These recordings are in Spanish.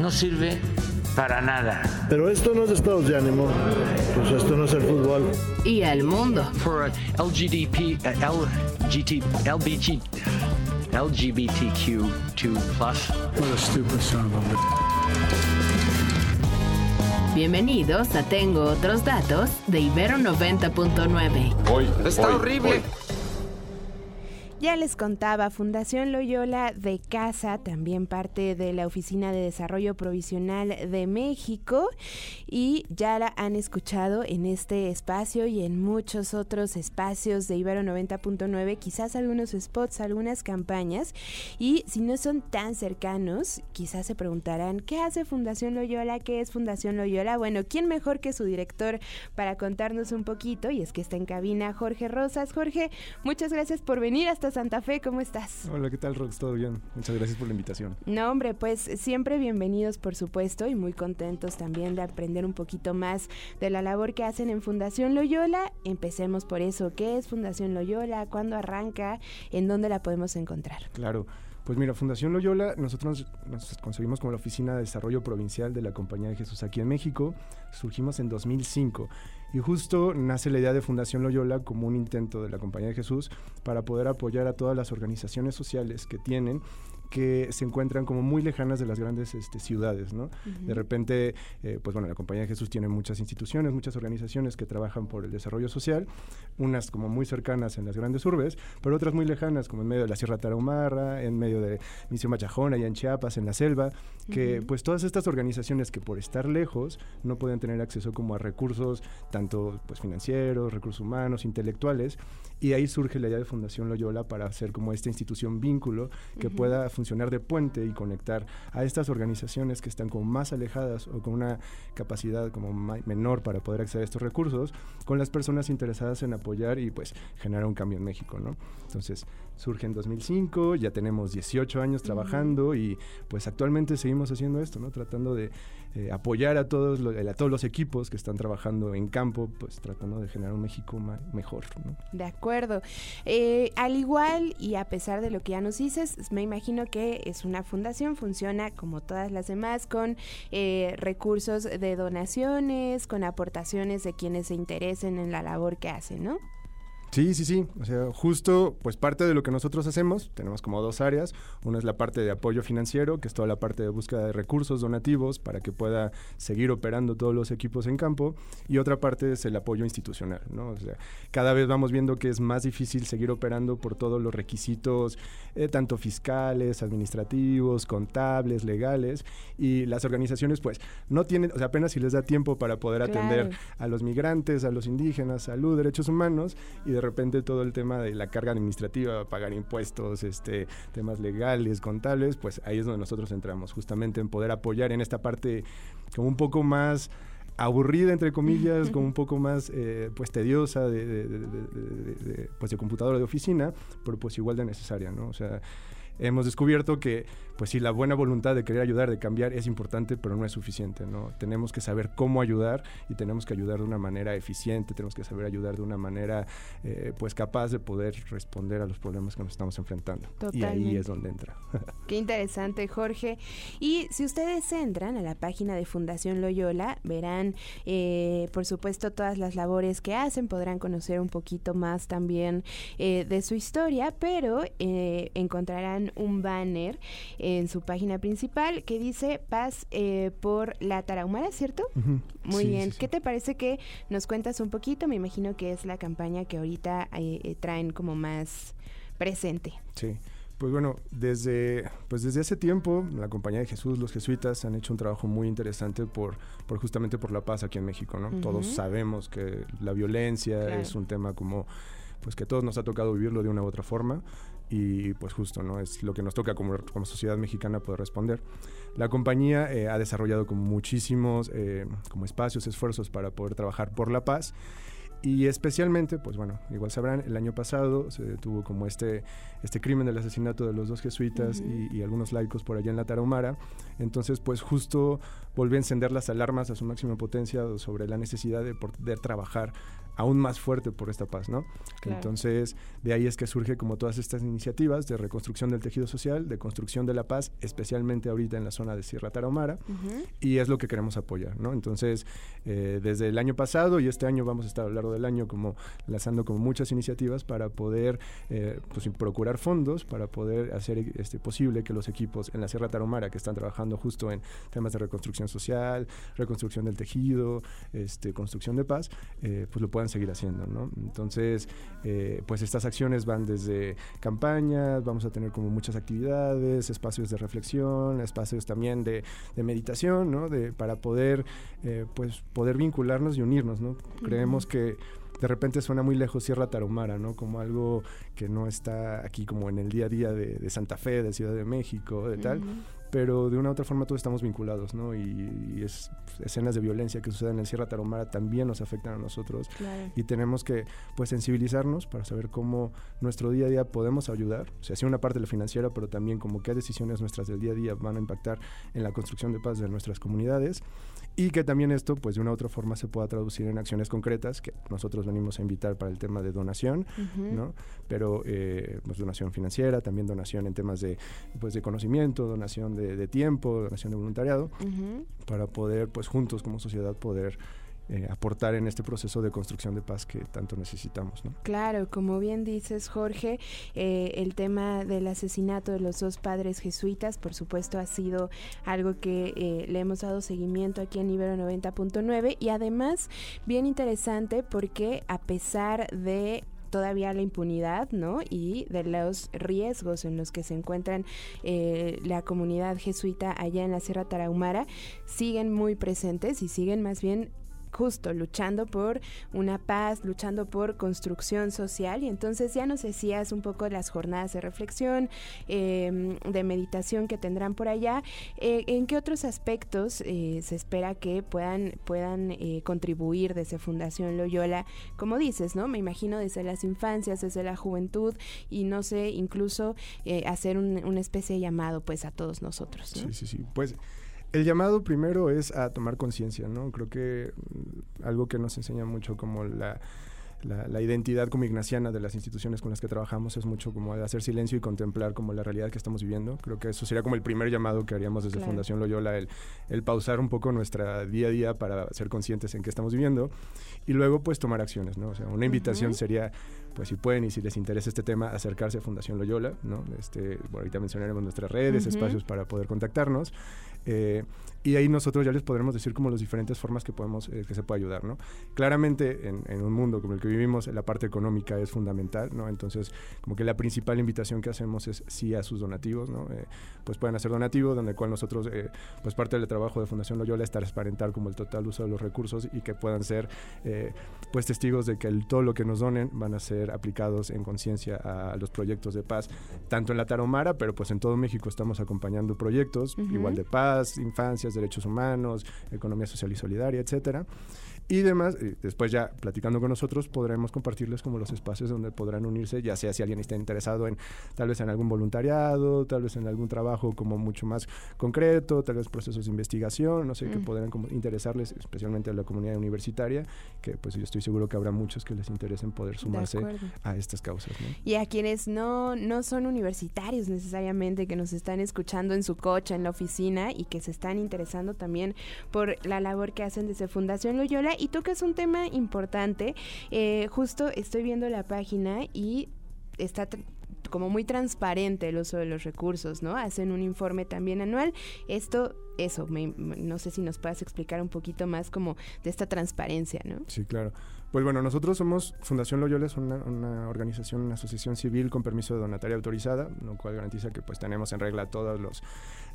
no sirve para nada. Pero esto no es estados de ánimo, pues esto no es el fútbol. Y al mundo. for LGDP, uh, LGT, LBG, LGBTQ2 plus. Bienvenidos a Tengo otros datos de Ibero 90.9. Hoy. Está hoy, horrible. hoy. Ya les contaba, Fundación Loyola de Casa, también parte de la Oficina de Desarrollo Provisional de México, y ya la han escuchado en este espacio y en muchos otros espacios de Ibero 90.9, quizás algunos spots, algunas campañas, y si no son tan cercanos, quizás se preguntarán, ¿qué hace Fundación Loyola? ¿Qué es Fundación Loyola? Bueno, ¿quién mejor que su director para contarnos un poquito? Y es que está en cabina Jorge Rosas. Jorge, muchas gracias por venir hasta Santa Fe, ¿cómo estás? Hola, ¿qué tal, Rox? ¿Todo bien? Muchas gracias por la invitación. No, hombre, pues siempre bienvenidos, por supuesto, y muy contentos también de aprender un poquito más de la labor que hacen en Fundación Loyola. Empecemos por eso. ¿Qué es Fundación Loyola? ¿Cuándo arranca? ¿En dónde la podemos encontrar? Claro. Pues mira, Fundación Loyola, nosotros nos concebimos como la Oficina de Desarrollo Provincial de la Compañía de Jesús aquí en México. Surgimos en 2005 y justo nace la idea de Fundación Loyola como un intento de la Compañía de Jesús para poder apoyar a todas las organizaciones sociales que tienen que se encuentran como muy lejanas de las grandes este, ciudades, ¿no? De repente, eh, pues bueno, la Compañía de Jesús tiene muchas instituciones, muchas organizaciones que trabajan por el desarrollo social, unas como muy cercanas en las grandes urbes, pero otras muy lejanas, como en medio de la Sierra Tarahumara, en medio de Misión Machajón, allá en Chiapas, en la selva, que pues todas estas organizaciones que por estar lejos no pueden tener acceso como a recursos, tanto pues financieros, recursos humanos, intelectuales, y ahí surge la idea de Fundación Loyola para hacer como esta institución vínculo que pueda funcionar de puente y conectar a estas organizaciones que están como más alejadas o con una capacidad como menor para poder acceder a estos recursos con las personas interesadas en apoyar y pues generar un cambio en México, ¿no? Entonces surge en 2005, ya tenemos 18 años trabajando y pues actualmente seguimos haciendo esto, ¿no? Tratando de eh, apoyar a todos, lo- a todos los equipos que están trabajando en campo, pues tratando de generar un México mejor, ¿no? De acuerdo. Eh, al igual y a pesar de lo que ya nos dices, me imagino que es una fundación, funciona como todas las demás, con eh, recursos de donaciones, con aportaciones de quienes se interesen en la labor que hacen, ¿no? Sí, sí, sí. O sea, justo, pues parte de lo que nosotros hacemos, tenemos como dos áreas. Una es la parte de apoyo financiero, que es toda la parte de búsqueda de recursos donativos para que pueda seguir operando todos los equipos en campo. Y otra parte es el apoyo institucional, ¿no? O sea, cada vez vamos viendo que es más difícil seguir operando por todos los requisitos, eh, tanto fiscales, administrativos, contables, legales. Y las organizaciones, pues, no tienen, o sea, apenas si les da tiempo para poder atender a los migrantes, a los indígenas, salud, derechos humanos, y de repente todo el tema de la carga administrativa, pagar impuestos, este, temas legales, contables, pues ahí es donde nosotros entramos, justamente en poder apoyar en esta parte como un poco más aburrida entre comillas, como un poco más eh, pues tediosa de, de- de- de- de- de- pues de computadora de oficina, pero pues igual de necesaria, ¿no? O sea, hemos descubierto que, pues sí, la buena voluntad de querer ayudar, de cambiar, es importante, pero no es suficiente, ¿no? Tenemos que saber cómo ayudar y tenemos que ayudar de una manera eficiente, tenemos que saber ayudar de una manera, eh, pues, capaz de poder responder a los problemas que nos estamos enfrentando. Y ahí Totalmente. es donde entra. Qué interesante, Jorge. Y si ustedes entran a la página de Fundación Loyola, verán, eh, por supuesto, todas las labores que hacen, podrán conocer un poquito más también eh, de su historia, pero eh, encontrarán un banner en su página principal que dice Paz eh, por la Tarahumara, ¿cierto? Muy Sí, bien. sí, sí. ¿Qué te parece que nos cuentas un poquito? Me imagino que es la campaña que ahorita eh, eh, traen como más presente. Sí. Pues bueno, desde, pues desde hace tiempo la Compañía de Jesús, los jesuitas, han hecho un trabajo muy interesante por, por justamente por la paz aquí en México, ¿no? Todos sabemos que la violencia Claro. es un tema como, pues que a todos nos ha tocado vivirlo de una u otra forma. Y pues justo, ¿no? Es lo que nos toca como, como sociedad mexicana poder responder. La compañía eh, ha desarrollado como muchísimos eh, como espacios, esfuerzos para poder trabajar por la paz y especialmente, pues bueno, igual sabrán, el año pasado se detuvo como este, este crimen del asesinato de los dos jesuitas y, y, algunos laicos por allá en la Tarahumara. Entonces, pues justo volvió a encender las alarmas a su máxima potencia sobre la necesidad de poder trabajar aún más fuerte por esta paz, ¿no? Claro. Entonces, de ahí es que surge como todas estas iniciativas de reconstrucción del tejido social, de construcción de la paz, especialmente ahorita en la zona de Sierra Tarahumara, uh -huh. y es lo que queremos apoyar, ¿no? Entonces, eh, desde el año pasado y este año vamos a estar a lo largo del año como lanzando como muchas iniciativas para poder eh, pues, procurar fondos, para poder hacer este, posible que los equipos en la Sierra Tarahumara que están trabajando justo en temas de reconstrucción social, reconstrucción del tejido, este, construcción de paz, eh, pues lo puedan seguir haciendo, ¿no? Entonces, eh, pues estas acciones van desde campañas, vamos a tener como muchas actividades, espacios de reflexión, espacios también de, de meditación, ¿no? De, para poder, eh, pues, poder vincularnos y unirnos, ¿no? Uh -huh. Creemos que de repente suena muy lejos Sierra Tarahumara, ¿no? Como algo que no está aquí como en el día a día de, de Santa Fe, de Ciudad de México, de tal. Uh -huh pero de una u otra forma todos estamos vinculados, ¿no? Y, y es, escenas de violencia que suceden en Sierra Tarahumara también nos afectan a nosotros claro. y tenemos que pues sensibilizarnos para saber cómo nuestro día a día podemos ayudar, o sea, sí una parte de la financiera, pero también como qué decisiones nuestras del día a día van a impactar en la construcción de paz de nuestras comunidades y que también esto pues de una u otra forma se pueda traducir en acciones concretas que nosotros venimos a invitar para el tema de donación, uh -huh. ¿no? Pero eh, pues donación financiera, también donación en temas de pues de conocimiento, donación de, de tiempo, donación de voluntariado, uh -huh. para poder pues juntos como sociedad poder eh, aportar en este proceso de construcción de paz que tanto necesitamos. ¿no? Claro, como bien dices Jorge, eh, el tema del asesinato de los dos padres jesuitas, por supuesto, ha sido algo que eh, le hemos dado seguimiento aquí en Ibero 90.9 y además bien interesante porque a pesar de todavía la impunidad, ¿no? Y de los riesgos en los que se encuentran la comunidad jesuita allá en la Sierra Tarahumara, siguen muy presentes y siguen más bien justo luchando por una paz, luchando por construcción social y entonces ya nos decías un poco las jornadas de reflexión, eh, de meditación que tendrán por allá, eh, ¿en qué otros aspectos eh, se espera que puedan, puedan contribuir desde Fundación Loyola? Como dices, ¿no? Me imagino desde las infancias, desde la juventud y no sé, incluso hacer un, una especie de llamado pues a todos nosotros. ¿no? Sí, sí, sí. Pues el llamado primero es a tomar conciencia, ¿no? Creo que algo que nos enseña mucho como la, la, la, identidad como ignaciana de las instituciones con las que trabajamos es mucho como de hacer silencio y contemplar como la realidad que estamos viviendo. Creo que eso sería como el primer llamado que haríamos desde claro. Fundación Loyola, el, el, pausar un poco nuestra día a día para ser conscientes en qué estamos viviendo y luego pues tomar acciones, ¿no? O sea, una invitación uh -huh. sería pues si pueden y si les interesa este tema, acercarse a Fundación Loyola, ¿no? Este, bueno, ahorita mencionaremos nuestras redes, uh -huh. espacios para poder contactarnos. Eh, y ahí nosotros ya les podremos decir como las diferentes formas que podemos eh, que se puede ayudar no claramente en, en, un mundo como el que vivimos la parte económica es fundamental no entonces como que la principal invitación que hacemos es sí a sus donativos no eh, pues pueden hacer donativos donde cual nosotros eh, pues parte del trabajo de Fundación Loyola es transparentar como el total uso de los recursos y que puedan ser pues testigos de que el, todo lo que nos donen van a ser aplicados en conciencia a los proyectos de paz tanto en la Tarahumara pero pues en todo México estamos acompañando proyectos uh -huh. igual de paz infancias derechos humanos, economía social y solidaria, etcétera. Y demás, y después ya platicando con nosotros podremos compartirles como los espacios donde podrán unirse, ya sea si alguien está interesado en tal vez en algún voluntariado, tal vez en algún trabajo como mucho más concreto, tal vez procesos de investigación, no sé, mm. que podrán como interesarles, especialmente a la comunidad universitaria, que pues yo estoy seguro que habrá muchos que les interesen poder sumarse a estas causas. ¿no? Y a quienes no, no son universitarios necesariamente, que nos están escuchando en su coche, en la oficina y que se están interesando también por la labor que hacen desde Fundación Loyola y tocas un tema importante. Eh, justo estoy viendo la página y está como muy transparente el uso de los recursos, ¿no? Hacen un informe también anual. Esto, eso, me, no sé si nos puedas explicar un poquito más como de esta transparencia, ¿no? Sí, claro. Pues bueno, nosotros somos Fundación Loyola, es una, una, organización, una asociación civil con permiso de donataria autorizada, lo cual garantiza que pues tenemos en regla todos los,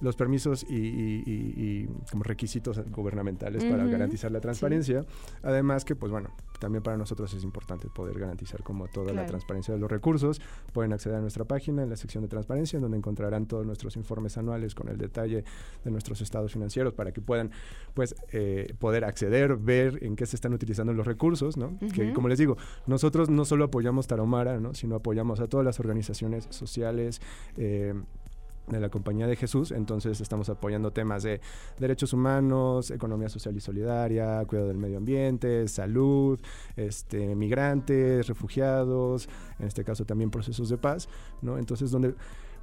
los permisos y, y, y, y como requisitos gubernamentales uh -huh. para garantizar la transparencia. Sí. Además que pues bueno, también para nosotros es importante poder garantizar como toda claro. la transparencia de los recursos. Pueden acceder a nuestra página, en la sección de transparencia, donde encontrarán todos nuestros informes anuales con el detalle de nuestros estados financieros para que puedan pues, eh, poder acceder, ver en qué se están utilizando los recursos. ¿no? Que, como les digo, nosotros no solo apoyamos Tarahumara, ¿no? sino apoyamos a todas las organizaciones sociales. Eh, de la Compañía de Jesús, entonces estamos apoyando temas de derechos humanos, economía social y solidaria, cuidado del medio ambiente, salud, este, migrantes, refugiados, en este caso también procesos de paz, ¿no? Entonces, donde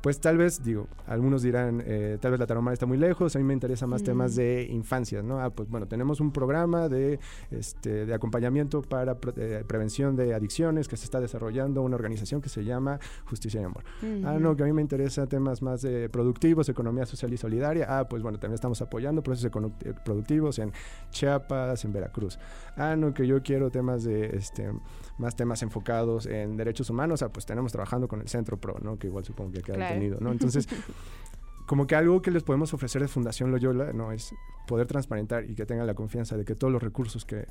pues tal vez, digo, algunos dirán, eh, tal vez la tarahumara está muy lejos, a mí me interesa más temas de infancia, ¿no? Ah, pues bueno, tenemos un programa de, este, de acompañamiento para eh, prevención de adicciones que se está desarrollando, una organización que se llama Justicia y Amor. Ah, no, que a mí me interesa temas más de productivos, economía social y solidaria. Ah, pues bueno, también estamos apoyando procesos eh, productivos en Chiapas, en Veracruz. Ah, no, que yo quiero temas de, este, más temas enfocados en derechos humanos. Ah, pues tenemos trabajando con el Centro Pro, ¿no? Que igual supongo que ¿no? Entonces, como que algo que les podemos ofrecer de Fundación Loyola, ¿no? Es poder transparentar y que tengan la confianza de que todos los recursos que,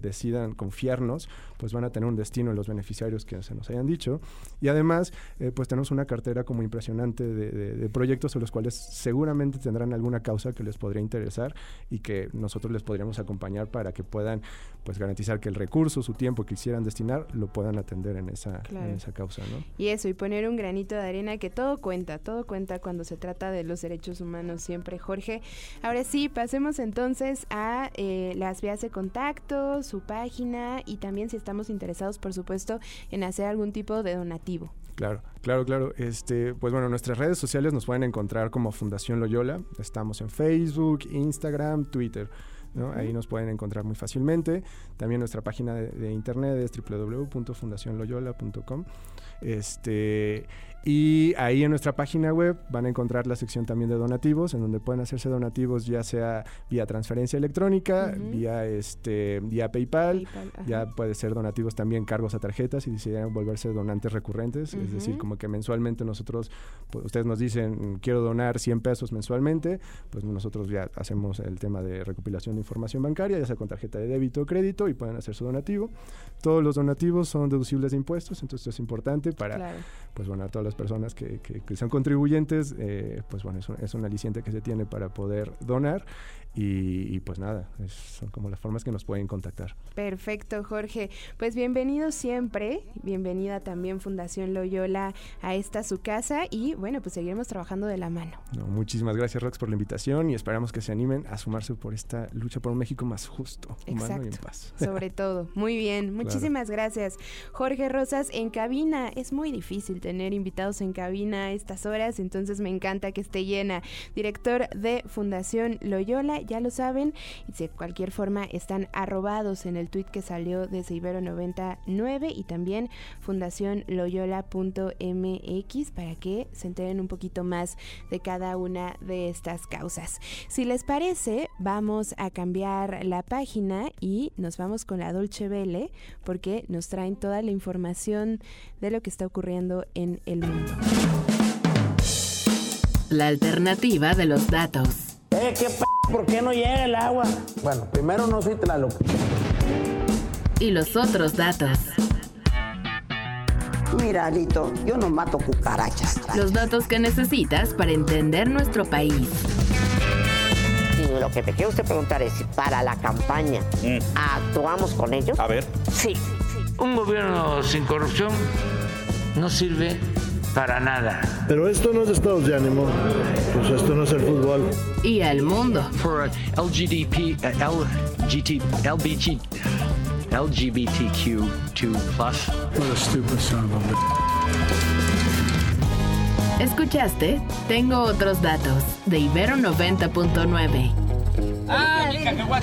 decidan confiarnos, pues van a tener un destino en los beneficiarios que se nos hayan dicho. Y además, eh, pues tenemos una cartera como impresionante de, proyectos en los cuales seguramente tendrán alguna causa que les podría interesar y que nosotros les podríamos acompañar para que puedan pues garantizar que el recurso, su tiempo que quisieran destinar, lo puedan atender en esa, en esa causa. ¿no? Y eso, y poner un granito de arena que todo cuenta, todo cuenta cuando se trata de los derechos humanos siempre, Jorge. Ahora sí, pasemos entonces a eh, las vías de contacto, su página y también si estamos interesados, por supuesto, en hacer algún tipo de donativo. Claro, claro, claro. Este, pues bueno, nuestras redes sociales nos pueden encontrar como Fundación Loyola. Estamos en Facebook, Instagram, Twitter. Ahí nos pueden encontrar muy fácilmente. También nuestra página de, de internet es www.fundacionloyola.com. Este, y ahí en nuestra página web van a encontrar la sección también de donativos, en donde pueden hacerse donativos ya sea vía transferencia electrónica, vía este vía PayPal, ya puede ser donativos también cargos a tarjetas y decidieran volverse donantes recurrentes, es decir, como que mensualmente nosotros, pues, ustedes nos dicen quiero donar 100 pesos mensualmente, pues nosotros ya hacemos el tema de recopilación de información bancaria, ya sea con tarjeta de débito o crédito y pueden hacer su donativo. Todos los donativos son deducibles de impuestos, entonces es importante para, pues bueno, a todas las personas que, son contribuyentes, eh, pues bueno, es un, es un, aliciente que se tiene para poder donar y, pues nada, son como las formas que nos pueden contactar. Perfecto, Jorge. Pues bienvenido siempre, bienvenida también Fundación Loyola a esta su casa y bueno, pues seguiremos trabajando de la mano. muchísimas gracias, Rox, por la invitación y esperamos que se animen a sumarse por esta lucha por un México más justo, humano y en paz. Sobre todo, muy bien, muchísimas gracias. Jorge Rosas en cabina, es muy difícil tener invitados en cabina a estas horas, entonces me encanta que esté llena. Director de Fundación Loyola ya lo saben. Y de cualquier forma están arrobados en el tweet que salió de Ibero 99 y también Fundación Loyola.mx para que se enteren un poquito más de cada una de estas causas. Si les parece, vamos a cambiar la página y nos vamos con la Dolce Vele porque nos traen toda la información de lo que está ocurriendo en el mundo. La alternativa de los datos. Eh, qué p ¿por qué no llega el agua? Bueno, primero no soy Tlaloc. Y los otros datos. Mira, Alito, yo no mato cucarachas. Los datos que necesitas para entender nuestro país. Y lo que te quiero usted preguntar es si para la campaña mm. actuamos con ellos. A ver. Sí. Un gobierno sin corrupción no sirve para nada. Pero esto no es estados de ánimo, pues esto no es el fútbol. Y el mundo. For LGDP, uh, LGT, LBG, LGBTQ2+. What a stupid son of a... ¿Escuchaste? Tengo otros datos de Ibero 90.9. ¡Ah, más